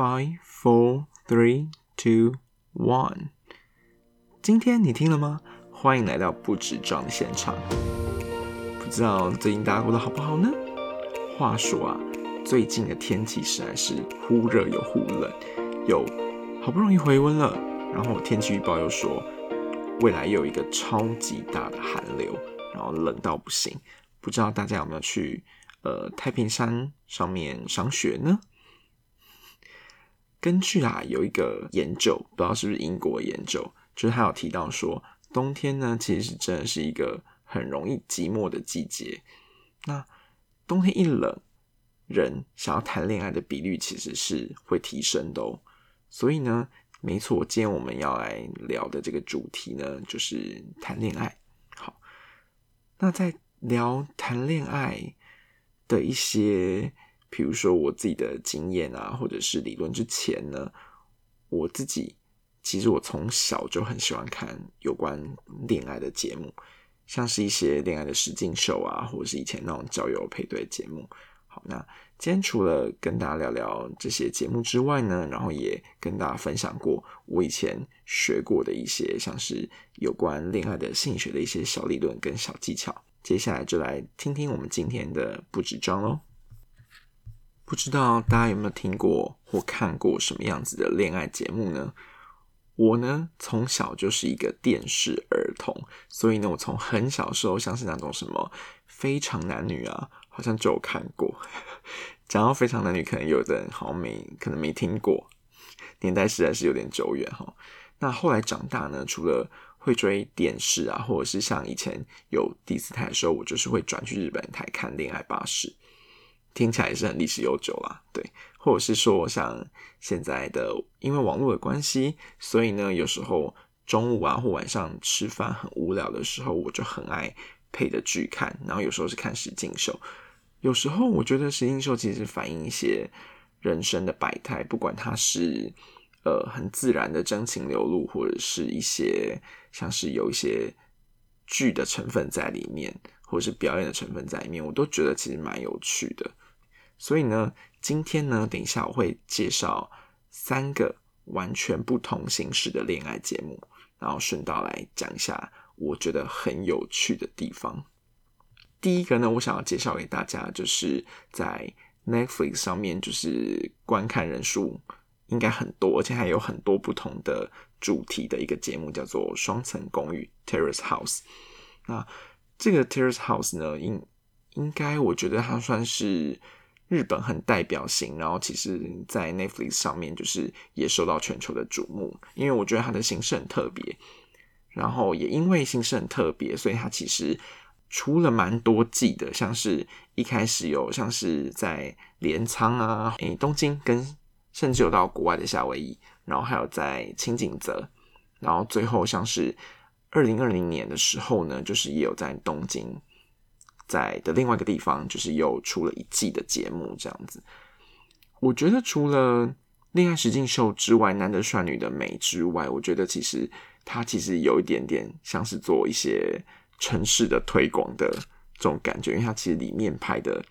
Five, four, three, two, one。今天你听了吗？欢迎来到不止装的现场。不知道最近大家过得好不好呢？话说啊，最近的天气实在是忽热又忽冷，有好不容易回温了，然后天气预报又说未来又有一个超级大的寒流，然后冷到不行。不知道大家有没有去呃太平山上面赏雪呢？根据啊，有一个研究，不知道是不是英国研究，就是他有提到说，冬天呢，其实真的是一个很容易寂寞的季节。那冬天一冷，人想要谈恋爱的比率其实是会提升的哦。所以呢，没错，今天我们要来聊的这个主题呢，就是谈恋爱。好，那在聊谈恋爱的一些。比如说我自己的经验啊，或者是理论之前呢，我自己其实我从小就很喜欢看有关恋爱的节目，像是一些恋爱的实境秀啊，或者是以前那种交友配对节目。好，那今天除了跟大家聊聊这些节目之外呢，然后也跟大家分享过我以前学过的一些像是有关恋爱的心理学的一些小理论跟小技巧。接下来就来听听我们今天的不止装喽。不知道大家有没有听过或看过什么样子的恋爱节目呢？我呢从小就是一个电视儿童，所以呢我从很小时候像是那种什么非常男女啊，好像就有看过。讲到非常男女，可能有的人好像没可能没听过，年代实在是有点久远哈。那后来长大呢，除了会追电视啊，或者是像以前有第四台的时候，我就是会转去日本台看《恋爱巴士》。听起来也是很历史悠久啦，对，或者是说像现在的，因为网络的关系，所以呢，有时候中午啊或晚上吃饭很无聊的时候，我就很爱配着剧看，然后有时候是看实境秀，有时候我觉得实境秀其实反映一些人生的百态，不管它是呃很自然的真情流露，或者是一些像是有一些剧的成分在里面。或者是表演的成分在里面，我都觉得其实蛮有趣的。所以呢，今天呢，等一下我会介绍三个完全不同形式的恋爱节目，然后顺道来讲一下我觉得很有趣的地方。第一个呢，我想要介绍给大家，就是在 Netflix 上面，就是观看人数应该很多，而且还有很多不同的主题的一个节目，叫做《双层公寓》（Terrace House）。那这个 Terrace House 呢，应应该我觉得它算是日本很代表性，然后其实在 Netflix 上面就是也受到全球的瞩目，因为我觉得它的形式很特别，然后也因为形式很特别，所以它其实出了蛮多季的，像是一开始有像是在镰仓啊、诶东京，跟甚至有到国外的夏威夷，然后还有在青井泽，然后最后像是。二零二零年的时候呢，就是也有在东京，在的另外一个地方，就是又出了一季的节目这样子。我觉得除了恋爱实境秀之外，难得帅女的美之外，我觉得其实它其实有一点点像是做一些城市的推广的这种感觉，因为它其实里面拍的，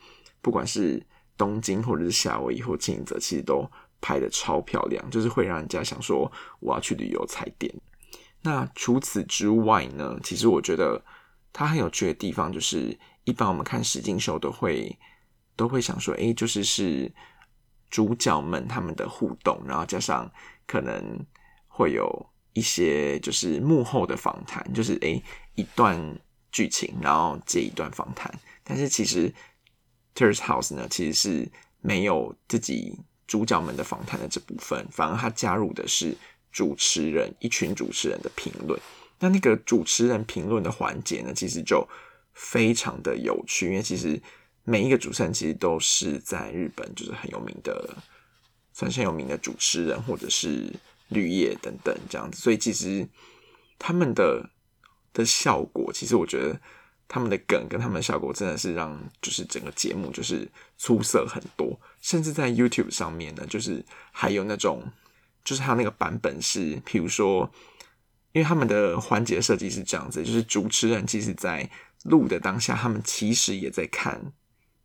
不管是东京或者是夏威夷或金泽，其实都拍的超漂亮，就是会让人家想说我要去旅游踩点。那除此之外呢？其实我觉得它很有趣的地方，就是一般我们看实境秀都会都会想说，哎，就是是主角们他们的互动，然后加上可能会有一些就是幕后的访谈，就是哎一段剧情，然后接一段访谈。但是其实《Terrace House》呢，其实是没有自己主角们的访谈的这部分，反而他加入的是。主持人一群主持人的评论，那那个主持人评论的环节呢，其实就非常的有趣，因为其实每一个主持人其实都是在日本就是很有名的，算是很有名的主持人或者是绿叶等等这样子，所以其实他们的的效果，其实我觉得他们的梗跟他们的效果真的是让就是整个节目就是出色很多，甚至在 YouTube 上面呢，就是还有那种。就是他那个版本是，譬如说，因为他们的环节设计是这样子，就是主持人其实，在录的当下，他们其实也在看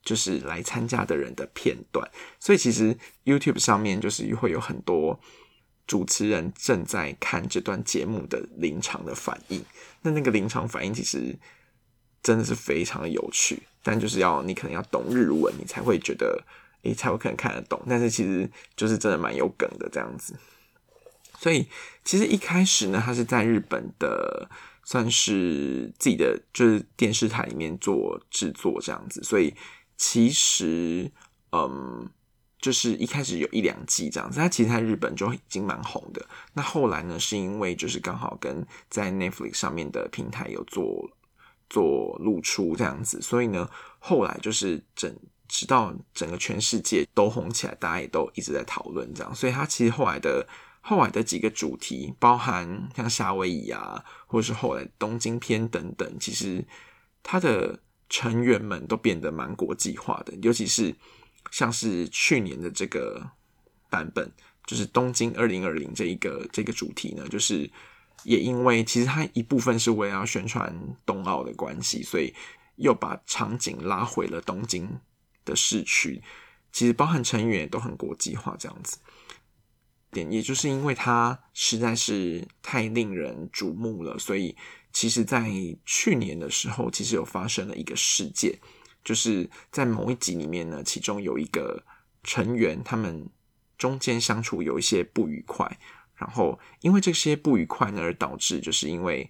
就是来参加的人的片段，所以其实 YouTube 上面就是会有很多主持人正在看这段节目的临场的反应。那那个临场反应其实真的是非常的有趣，但就是要你可能要懂日文，你才会觉得诶才有可能看得懂。但是其实就是真的蛮有梗的这样子。所以其实一开始呢，他是在日本的。算是自己的就是电视台里面做制作这样子，所以其实嗯，就是一开始有一两季这样子，它其实在日本就已经蛮红的。那后来呢，是因为就是刚好跟在 Netflix 上面的平台有做做露出这样子，所以呢，后来就是整直到整个全世界都红起来，大家也都一直在讨论这样，所以它其实后来的。后来的几个主题，包含像夏威夷啊，或者是后来东京篇等等，其实它的成员们都变得蛮国际化的。尤其是像是去年的这个版本，就是东京二零二零这一个这个主题呢，就是也因为其实它一部分是为了要宣传冬奥的关系，所以又把场景拉回了东京的市区。其实包含成员都很国际化，这样子。点，也就是因为它实在是太令人瞩目了，所以其实，在去年的时候，其实有发生了一个事件，就是在某一集里面呢，其中有一个成员，他们中间相处有一些不愉快，然后因为这些不愉快呢，而导致就是因为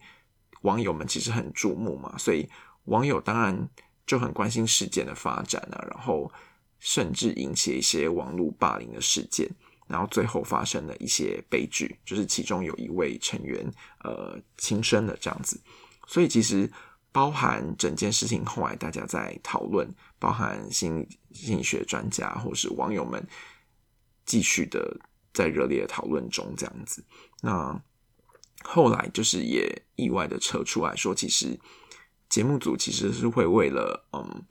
网友们其实很瞩目嘛，所以网友当然就很关心事件的发展啊，然后甚至引起一些网络霸凌的事件。然后最后发生了一些悲剧，就是其中有一位成员呃轻生了这样子，所以其实包含整件事情后来大家在讨论，包含心心理学专家或是网友们继续的在热烈的讨论中这样子。那后来就是也意外的扯出来说，其实节目组其实是会为了嗯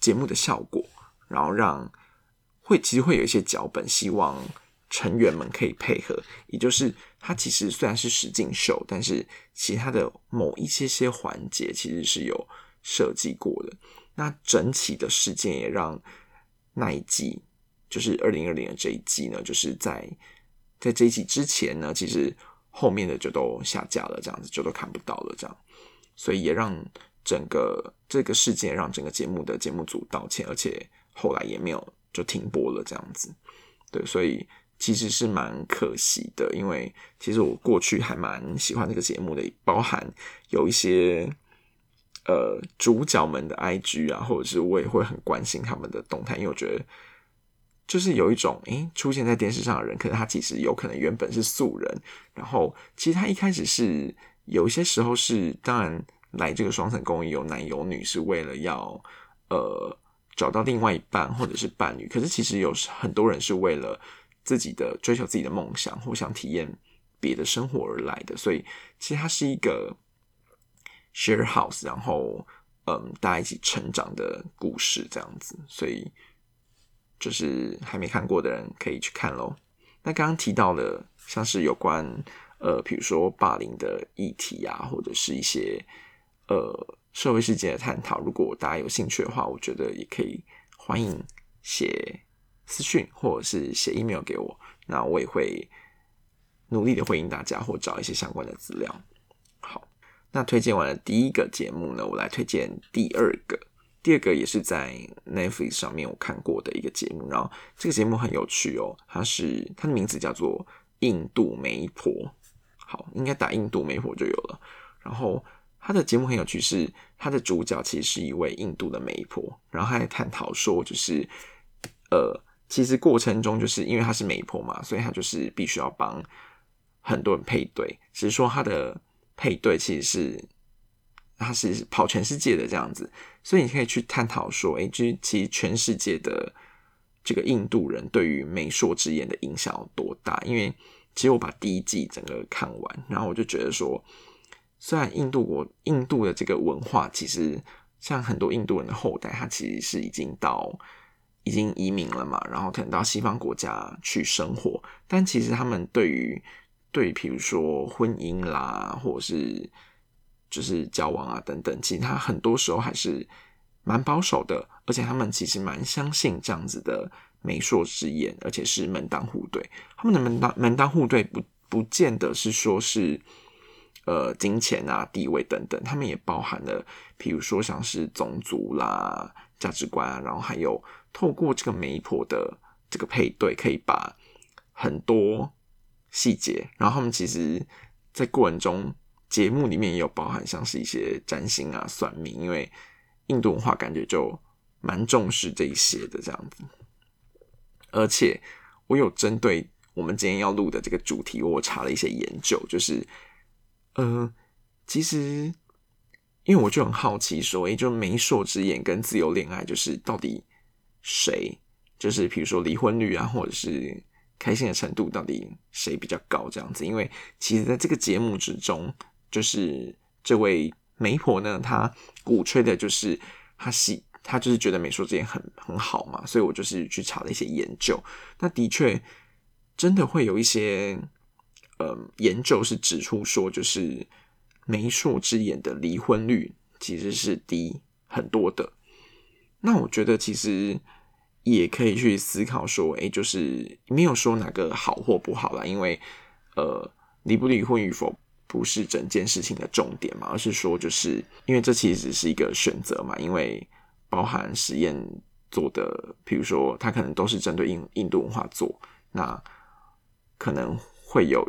节目的效果，然后让会其实会有一些脚本希望。成员们可以配合，也就是它其实虽然是实境秀，但是其他的某一些些环节其实是有设计过的。那整体的事件也让那一季，就是二零二零的这一季呢，就是在在这一季之前呢，其实后面的就都下架了，这样子就都看不到了，这样，所以也让整个这个事件让整个节目的节目组道歉，而且后来也没有就停播了，这样子，对，所以。其实是蛮可惜的，因为其实我过去还蛮喜欢这个节目的，包含有一些呃主角们的 IG 啊，或者是我也会很关心他们的动态，因为我觉得就是有一种诶出现在电视上的人，可是他其实有可能原本是素人，然后其实他一开始是有一些时候是当然来这个双层公寓有男有女是为了要呃找到另外一半或者是伴侣，可是其实有很多人是为了。自己的追求自己的梦想，或想体验别的生活而来的，所以其实它是一个 share house，然后嗯，大家一起成长的故事这样子，所以就是还没看过的人可以去看喽。那刚刚提到的，像是有关呃，比如说霸凌的议题啊，或者是一些呃社会事件的探讨，如果大家有兴趣的话，我觉得也可以欢迎写。私讯或者是写 email 给我，那我也会努力的回应大家，或找一些相关的资料。好，那推荐完了第一个节目呢，我来推荐第二个。第二个也是在 Netflix 上面我看过的一个节目，然后这个节目很有趣哦，它是它的名字叫做《印度媒婆》。好，应该打“印度媒婆”就有了。然后它的节目很有趣，是它的主角其实是一位印度的媒婆，然后还探讨说，就是呃。其实过程中，就是因为她是媒婆嘛，所以她就是必须要帮很多人配对。只是说她的配对其实是她是跑全世界的这样子，所以你可以去探讨说，哎，就是其实全世界的这个印度人对于媒妁之言的影响有多大？因为其实我把第一季整个看完，然后我就觉得说，虽然印度国印度的这个文化，其实像很多印度人的后代，他其实是已经到。已经移民了嘛，然后可能到西方国家去生活，但其实他们对于对，比如说婚姻啦，或者是就是交往啊等等，其实他很多时候还是蛮保守的，而且他们其实蛮相信这样子的媒妁之言，而且是门当户对。他们的门当门当户对不不见得是说是呃金钱啊、地位等等，他们也包含了，比如说像是种族啦、价值观啊，然后还有透过这个媒婆的这个配对，可以把很多细节，然后他们其实在过程中。节目里面也有包含像是一些占星啊、算命，因为印度文化感觉就蛮重视这一些的这样子。而且我有针对我们今天要录的这个主题，我查了一些研究，就是呃，其实因为我就很好奇，说，诶，就媒妁之言跟自由恋爱，就是到底谁，就是比如说离婚率啊，或者是开心的程度，到底谁比较高这样子？因为其实在这个节目之中。就是这位媒婆呢，她鼓吹的就是她喜，她就是觉得美术之言很很好嘛，所以我就是去查了一些研究。那的确真的会有一些呃研究是指出说，就是媒妁之言的离婚率其实是低很多的。那我觉得其实也可以去思考说，哎，就是没有说哪个好或不好啦，因为呃离不离婚与否。不是整件事情的重点嘛，而是说，就是因为这其实是一个选择嘛，因为包含实验做的，比如说它可能都是针对印印度文化做，那可能会有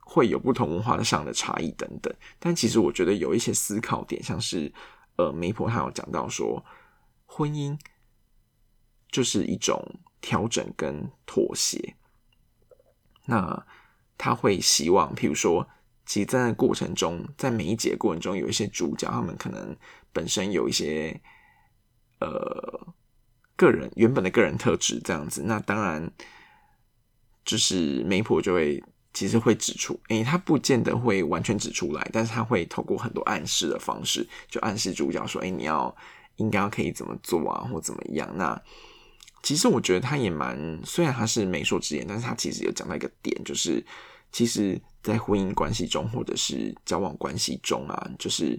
会有不同文化上的差异等等。但其实我觉得有一些思考点，像是呃，媒婆她有讲到说，婚姻就是一种调整跟妥协，那他会希望，譬如说。其实，在过程中，在每一节过程中，有一些主角，他们可能本身有一些呃个人原本的个人特质这样子。那当然，就是媒婆就会其实会指出，诶，他不见得会完全指出来，但是他会透过很多暗示的方式，就暗示主角说，诶，你要应该可以怎么做啊，或怎么样。那其实我觉得他也蛮，虽然他是媒妁之言，但是他其实有讲到一个点，就是其实。在婚姻关系中，或者是交往关系中啊，就是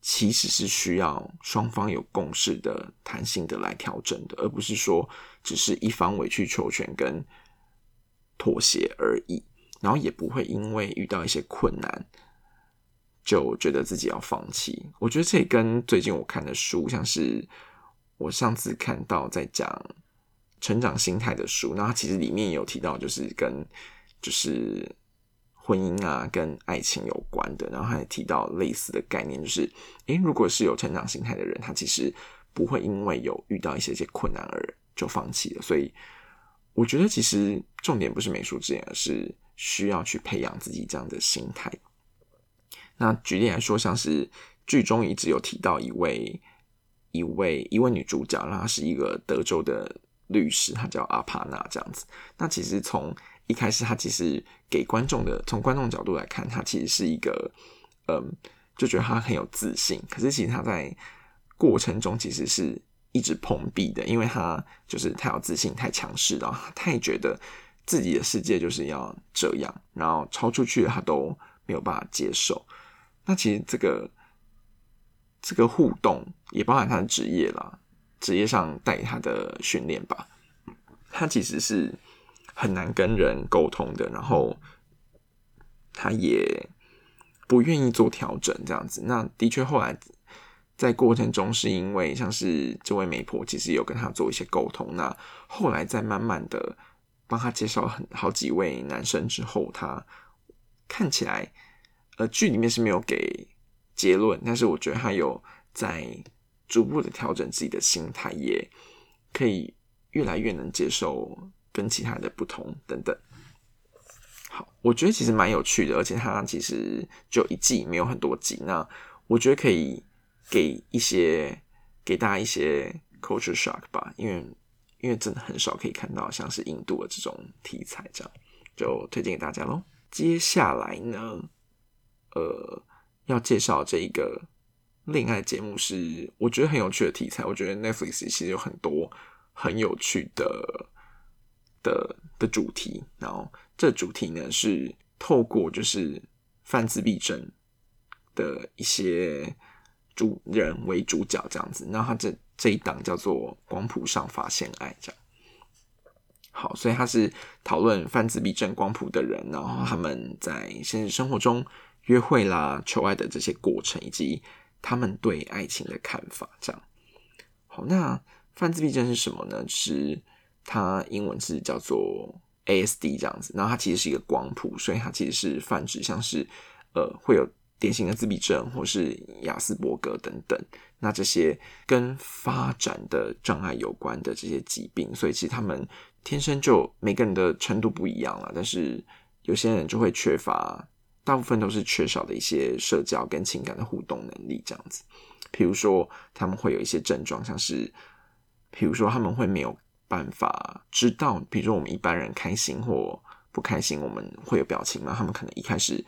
其实是需要双方有共识的、弹性的来调整的，而不是说只是一方委曲求全跟妥协而已。然后也不会因为遇到一些困难就觉得自己要放弃。我觉得这跟最近我看的书，像是我上次看到在讲成长心态的书，那它其实里面有提到，就是跟就是。婚姻啊，跟爱情有关的，然后还提到类似的概念，就是，诶，如果是有成长心态的人，他其实不会因为有遇到一些些困难而就放弃了。所以，我觉得其实重点不是美术之言，而是需要去培养自己这样的心态。那举例来说，像是剧中一直有提到一位一位一位女主角，然后是一个德州的律师，她叫阿帕娜，这样子。那其实从一开始，她其实给观众的，从观众角度来看，她其实是一个，嗯，就觉得他很有自信。可是其实他在过程中其实是一直碰壁的，因为他就是太有自信、太强势了，他也觉得自己的世界就是要这样，然后超出去他都没有办法接受。那其实这个这个互动也包含他的职业啦，职业上带他的训练吧，他其实是。很难跟人沟通的，然后他也不愿意做调整，这样子。那的确后来在过程中，是因为像是这位媒婆其实有跟他做一些沟通，那后来再慢慢的帮他介绍很好几位男生之后，他看起来呃剧里面是没有给结论，但是我觉得他有在逐步的调整自己的心态，也可以越来越能接受。跟其他的不同等等，好，我觉得其实蛮有趣的，而且它其实就一季没有很多集，那我觉得可以给一些给大家一些 culture shock 吧，因为因为真的很少可以看到像是印度的这种题材，这样就推荐给大家喽。接下来呢，呃，要介绍这一个恋爱节目是我觉得很有趣的题材，我觉得 Netflix 其实有很多很有趣的。的的主题，然后这主题呢是透过就是犯自闭症的一些主人为主角这样子，然后他这这一档叫做《光谱上发现爱》这样。好，所以他是讨论泛自闭症光谱的人，然后他们在现实生活中约会啦、求爱的这些过程，以及他们对爱情的看法。这样，好，那泛自闭症是什么呢？是它英文是叫做 ASD 这样子，然后它其实是一个光谱，所以它其实是泛指像是呃会有典型的自闭症或是亚斯伯格等等，那这些跟发展的障碍有关的这些疾病，所以其实他们。天生就每个人的程度不一样了，但是有些人就会缺乏，大部分都是缺少的一些社交跟情感的互动能力，这样子。比如说，他们会有一些症状，像是，比如说他们会没有办法知道，比如说我们一般人开心或不开心，我们会有表情吗？他们可能一开始，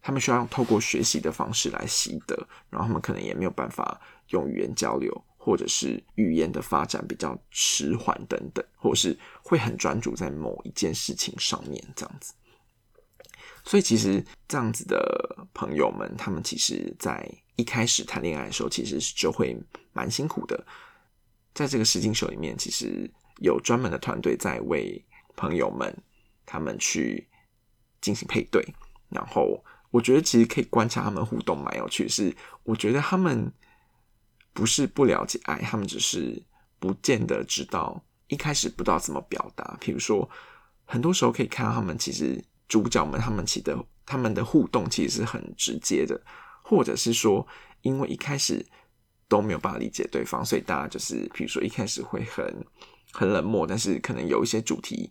他们需要透过学习的方式来习得，然后他们可能也没有办法用语言交流。或者是语言的发展比较迟缓等等，或者是会很专注在某一件事情上面这样子。所以其实这样子的朋友们，他们其实在一开始谈恋爱的时候，其实就会蛮辛苦的。在这个实境秀里面，其实有专门的团队在为朋友们他们去进行配对。然后我觉得其实可以观察他们互动蛮有趣，是我觉得他们。不是不了解爱，他们只是不见得知道，一开始不知道怎么表达。比如说，很多时候可以看到他们其实主角们他们其的他们的互动其实是很直接的，或者是说，因为一开始都没有办法理解对方，所以大家就是比如说一开始会很很冷漠，但是可能有一些主题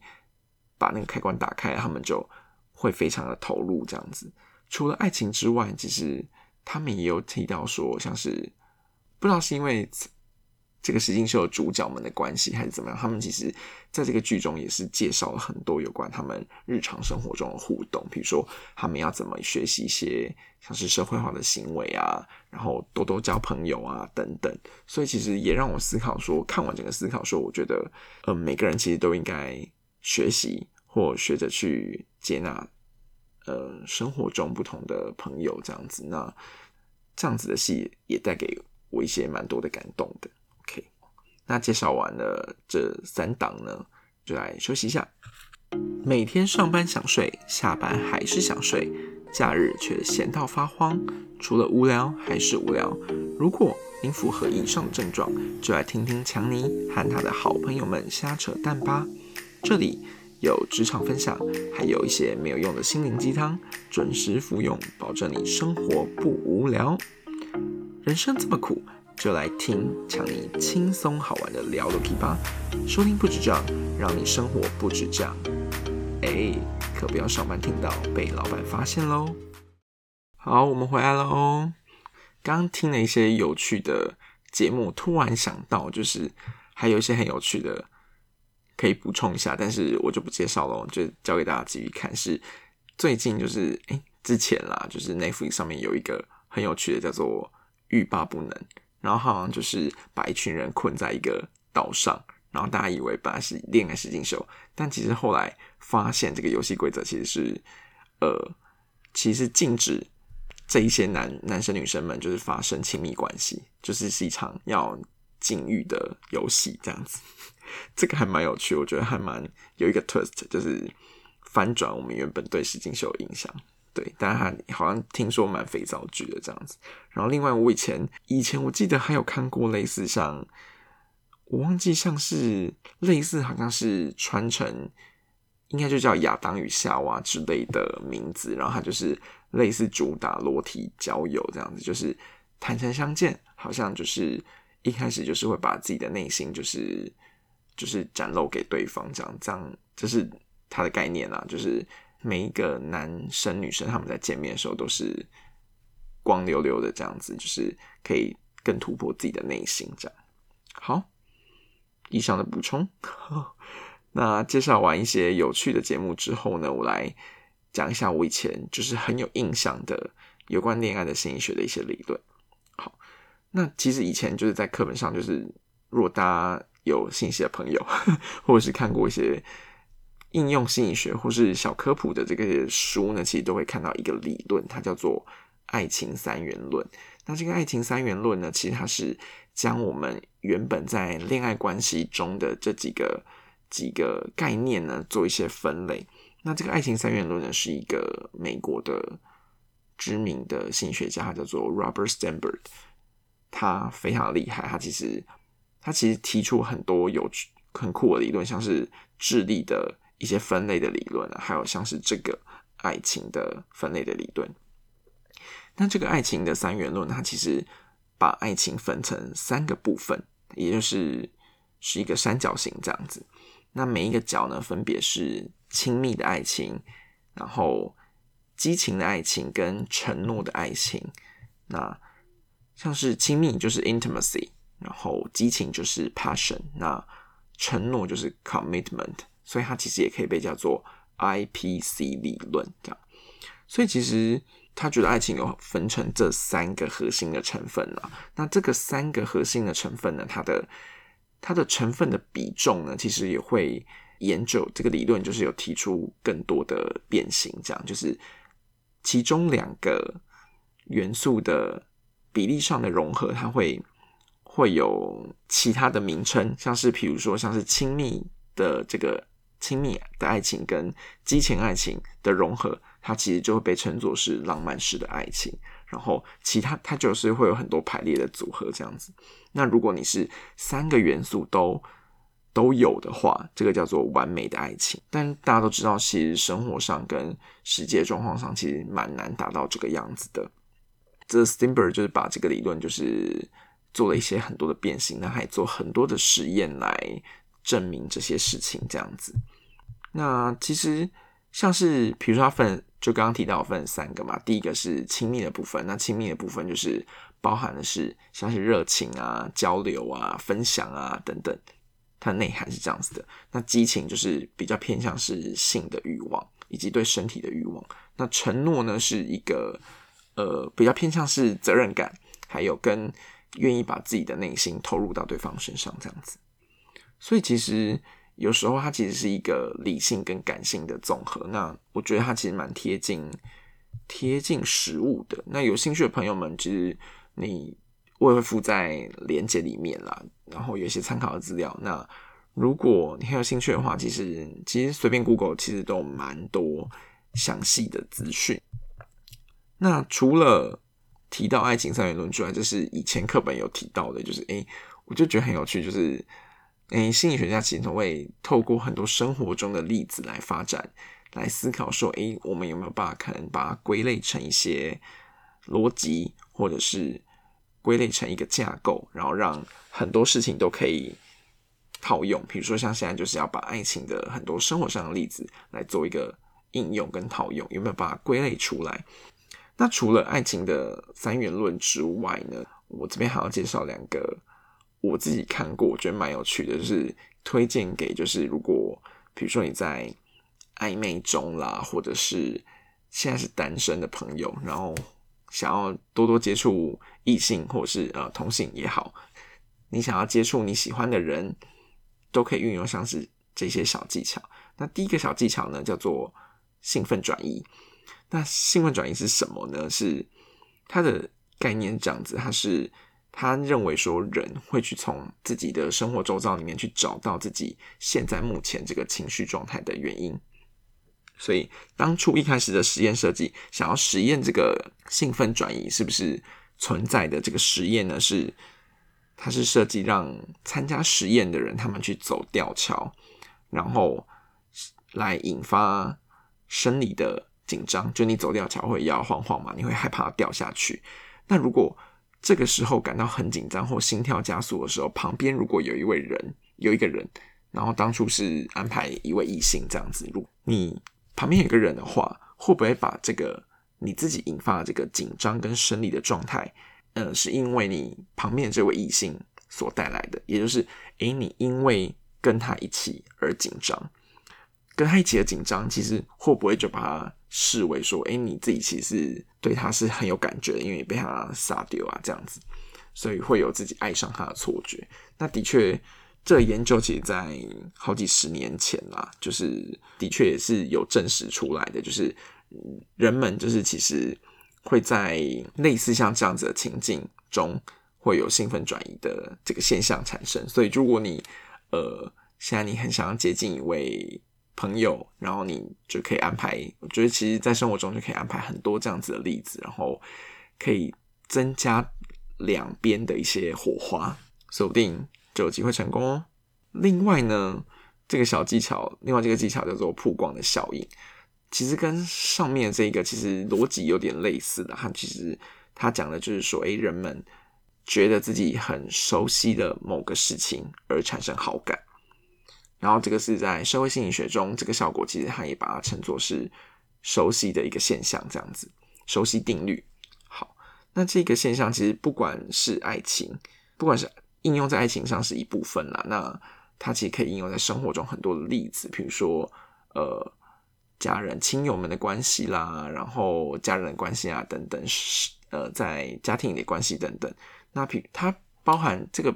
把那个开关打开，他们就会非常的投入这样子。除了爱情之外，其实他们也有提到说，像是。不知道是因为这个实境秀的主角们的关系，还是怎么样？他们其实在这个剧中也是介绍了很多有关他们日常生活中的互动，比如说他们要怎么学习一些像是社会化的行为啊，然后多多交朋友啊等等。所以其实也让我思考说，看完整个思考说，我觉得呃，每个人其实都应该学习或学着去接纳呃生活中不同的朋友这样子。那这样子的戏也带给。我一些蛮多的感动的。那介绍完了这三档呢，就来休息一下。每天上班想睡，下班还是想睡，假日却闲到发慌，除了无聊还是无聊。如果您符合以上症状，就来听听强尼和他的好朋友们瞎扯淡吧。这里有职场分享，还有一些没有用的心灵鸡汤，准时服用，保证你生活不无聊。人生这么苦，就来听强尼轻松好玩的聊 l o k 吧。收听不止这样，让你生活不止这样。哎，可不要上班听到被老板发现喽。好，我们回来了哦。刚听了一些有趣的节目，突然想到，就是还有一些很有趣的可以补充一下，但是我就不介绍了，就交给大家继续看。是最近就是哎之前啦，就是 Netflix 上面有一个很有趣的，叫做。欲罢不能，然后好像就是把一群人困在一个岛上，然后大家以为本来是恋爱实境秀，但其实后来发现这个游戏规则其实是，呃，其实禁止这一些男男生女生们就是发生亲密关系，就是是一场要禁欲的游戏这样子。这个还蛮有趣，我觉得还蛮有一个 twist，就是翻转我们原本对实境秀的印象。对，但他好像听说蛮肥皂剧的这样子。然后另外，我以前以前我记得还有看过类似像，我忘记像是类似好像是传承，应该就叫亚当与夏娃之类的名字。然后他就是类似主打裸体交友这样子，就是坦诚相见，好像就是一开始就是会把自己的内心就是就是展露给对方，这样这样就是他的概念啊，就是。每一个男生女生他们在见面的时候都是光溜溜的这样子，就是可以更突破自己的内心这样。好，以上的补充。那介绍完一些有趣的节目之后呢，我来讲一下我以前就是很有印象的有关恋爱的心理学的一些理论。好，那其实以前就是在课本上，就是若大家有信息的朋友，或者是看过一些。应用心理学或是小科普的这个书呢，其实都会看到一个理论，它叫做爱情三元论。那这个爱情三元论呢，其实它是将我们原本在恋爱关系中的这几个几个概念呢做一些分类。那这个爱情三元论呢，是一个美国的知名的心理学家，他叫做 Robert Sternberg，他非常厉害。他其实他其实提出很多有很酷的理论，像是智力的一些分类的理论啊，还有像是这个爱情的分类的理论。那这个爱情的三元论，它其实把爱情分成三个部分，也就是是一个三角形这样子。那每一个角呢，分别是。亲密的爱情，然后激情的爱情跟承诺的爱情，那像是亲密就是 intimacy，然后激情就是 passion，那承诺就是 commitment，所以它其实也可以被叫做 IPC 理论这样。所以其实他觉得爱情有分成这三个核心的成分了。那这个三个核心的成分呢，它的它的成分的比重呢，其实也会。研究这个理论就是有提出更多的变形，这样就是其中两个元素的比例上的融合，它会会有其他的名称，像是比如说像是亲密的这个亲密的爱情跟激情爱情的融合，它其实就会被称作是浪漫式的爱情。然后其他它就是会有很多排列的组合这样子。那如果你是三个元素都都有的话，这个叫做完美的爱情。但大家都知道，其实生活上跟实际状况上，其实蛮难达到这个样子的。这 Steinberg 就是把这个理论，就是做了一些很多的变形，那还做很多的实验来证明这些事情。这样子，那其实像是，比如说他分，就刚刚提到分三个嘛。第一个是亲密的部分，那亲密的部分就是包含的是像是热情啊、交流啊、分享啊等等。它的内涵是这样子的，那激情就是比较偏向是性的欲望以及对身体的欲望，那承诺呢是一个呃比较偏向是责任感，还有跟愿意把自己的内心投入到对方身上这样子。所以其实有时候它其实是一个理性跟感性的综合。那我觉得它其实蛮贴近贴近实物的。那有兴趣的朋友们，其实你。我也会附在链接里面啦，然后有一些参考的资料。那如果你很有兴趣的话，其实其实随便 Google 其实都蛮多详细的资讯。那除了提到爱情三元论之外，就是以前课本有提到的，就是诶，我就觉得很有趣，就是诶，心理学家其实会透过很多生活中的例子来发展，来思考说，诶，我们有没有办法可能把它归类成一些逻辑，或者是。归类成一个架构，然后让很多事情都可以套用。比如说，像现在就是要把爱情的很多生活上的例子来做一个应用跟套用，有没有把它归类出来？那除了爱情的三元论之外呢，我这边还要介绍两个我自己看过，我觉得蛮有趣的，就是推荐给就是如果比如说你在暧昧中啦，或者是现在是单身的朋友，然后。想要多多接触异性或者是呃同性也好，你想要接触你喜欢的人，都可以运用像是这些小技巧。那第一个小技巧呢，叫做兴奋转移。那兴奋转移是什么呢？是它的概念这样子，它是他认为说人会去从自己的生活周遭里面去找到自己现在目前这个情绪状态的原因。所以当初一开始的实验设计，想要实验这个兴奋转移是不是存在的这个实验呢？是它是设计让参加实验的人他们去走吊桥，然后来引发生理的紧张。就你走吊桥会摇晃晃嘛，你会害怕掉下去。那如果这个时候感到很紧张或心跳加速的时候，旁边如果有一位人，有一个人，然后当初是安排一位异性这样子，如你。旁边有个人的话，会不会把这个你自己引发的这个紧张跟生理的状态，呃，是因为你旁边这位异性所带来的？也就是，诶，你因为跟他一起而紧张，跟他一起的紧张，其实会不会就把它视为说，诶，你自己其实对他是很有感觉的，因为被他杀丢啊这样子，所以会有自己爱上他的错觉。那的确。这研究其实，在好几十年前啦，就是的确也是有证实出来的，就是人们就是其实会在类似像这样子的情境中，会有兴奋转移的这个现象产生。所以，如果你呃现在你很想要接近一位朋友，然后你就可以安排，我觉得其实在生活中就可以安排很多这样子的例子，然后可以增加两边的一些火花，说不定就有机会成功哦。另外呢，这个小技巧，另外这个技巧叫做曝光的效应。其实跟上面这个其实逻辑有点类似的，它其实它讲的就是说，诶，人们觉得自己很熟悉的某个事情而产生好感，然后这个是在社会心理学中，这个效果其实它也把它称作是熟悉的一个现象，这样子，熟悉定律。好，那这个现象其实不管是爱情，不管是应用在爱情上是一部分啦，那它其实可以应用在生活中很多的例子，比如说，呃。家人、亲友们的关系啦，然后家人的关系啊，等等，呃，在家庭里的关系等等。那譬它包含这个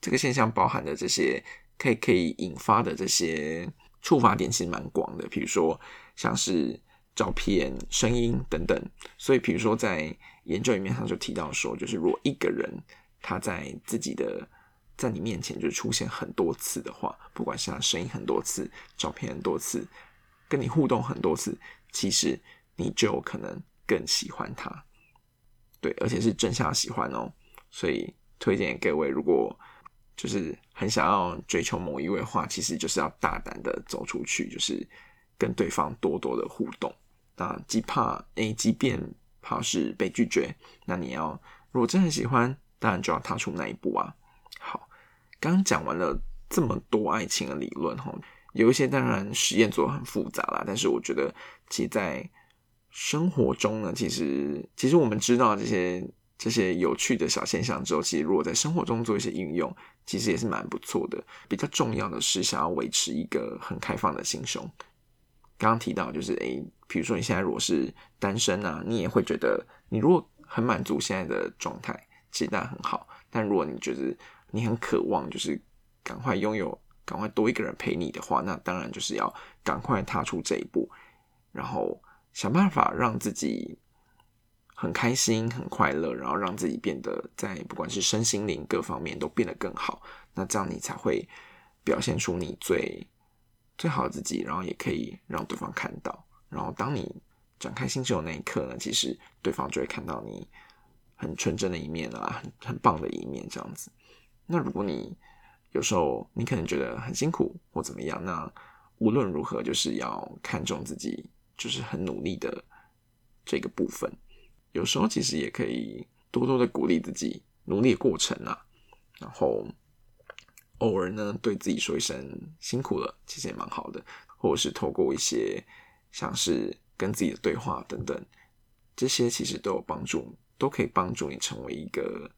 这个现象包含的这些，可以可以引发的这些触发点，其实蛮广的。比如说像是照片、声音等等。所以，比如说在研究里面，他就提到说，就是如果一个人他在自己的在你面前就出现很多次的话，不管是他声音很多次，照片很多次。跟你互动很多次，其实你就可能更喜欢他，对，而且是正向喜欢哦。所以推荐各位，如果就是很想要追求某一位的话，其实就是要大胆的走出去，就是跟对方多多的互动。那既怕诶，即便怕是被拒绝，那你要如果真的喜欢，当然就要踏出那一步啊。好，刚讲完了这么多爱情的理论哈。有一些当然实验做的很复杂啦，但是我觉得其实在生活中呢，其实其实我们知道这些这些有趣的小现象之后，其实如果在生活中做一些应用，其实也是蛮不错的。比较重要的是想要维持一个很开放的心胸。刚刚提到就是，诶，比如说你现在如果是单身啊，你也会觉得你如果很满足现在的状态，其实那很好。但如果你觉得你很渴望，就是赶快拥有。赶快多一个人陪你的话，那当然就是要赶快踏出这一步，然后想办法让自己很开心、很快乐，然后让自己变得在不管是身心灵各方面都变得更好。那这样你才会表现出你最最好的自己，然后也可以让对方看到。然后当你展开心胸的那一刻呢，其实对方就会看到你很纯真的一面啊，很很棒的一面。这样子，那如果你有时候你可能觉得很辛苦或怎么样，那无论如何就是要看重自己，就是很努力的这个部分。有时候其实也可以多多的鼓励自己努力的过程啊，然后偶尔呢对自己说一声辛苦了，其实也蛮好的。或者是透过一些像是跟自己的对话等等，这些其实都有帮助，都可以帮助你成为一个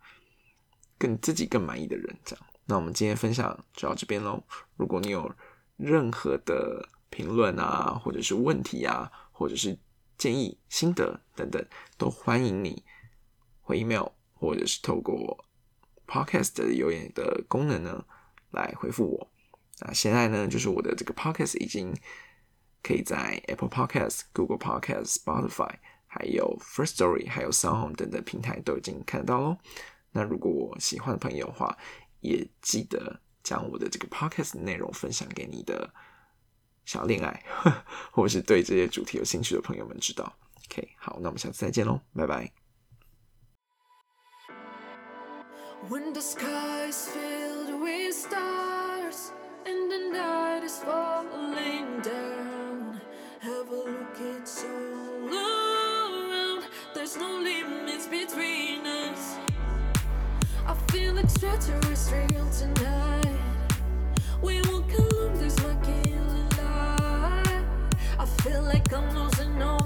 更自己更满意的人，这样。那我们今天分享就到这边喽。如果你有任何的评论啊，或者是问题啊，或者是建议、心得等等，都欢迎你回 email 或者是透过 podcast 的留言的功能呢来回复我。那现在呢，就是我的这个 podcast 已经可以在 Apple Podcast、Google Podcast、Spotify、还有 First Story、还有 Sound 等等平台都已经看得到喽。那如果我喜欢的朋友的话，也记得将我的这个 podcast 内容分享给你的小恋爱，或者是对这些主题有兴趣的朋友们知道。OK，好，那我们下次再见喽，拜拜。extraterrestrial tonight. is falling down, have a look, it's along this my killing light. I feel tonight. feel like I'm losing all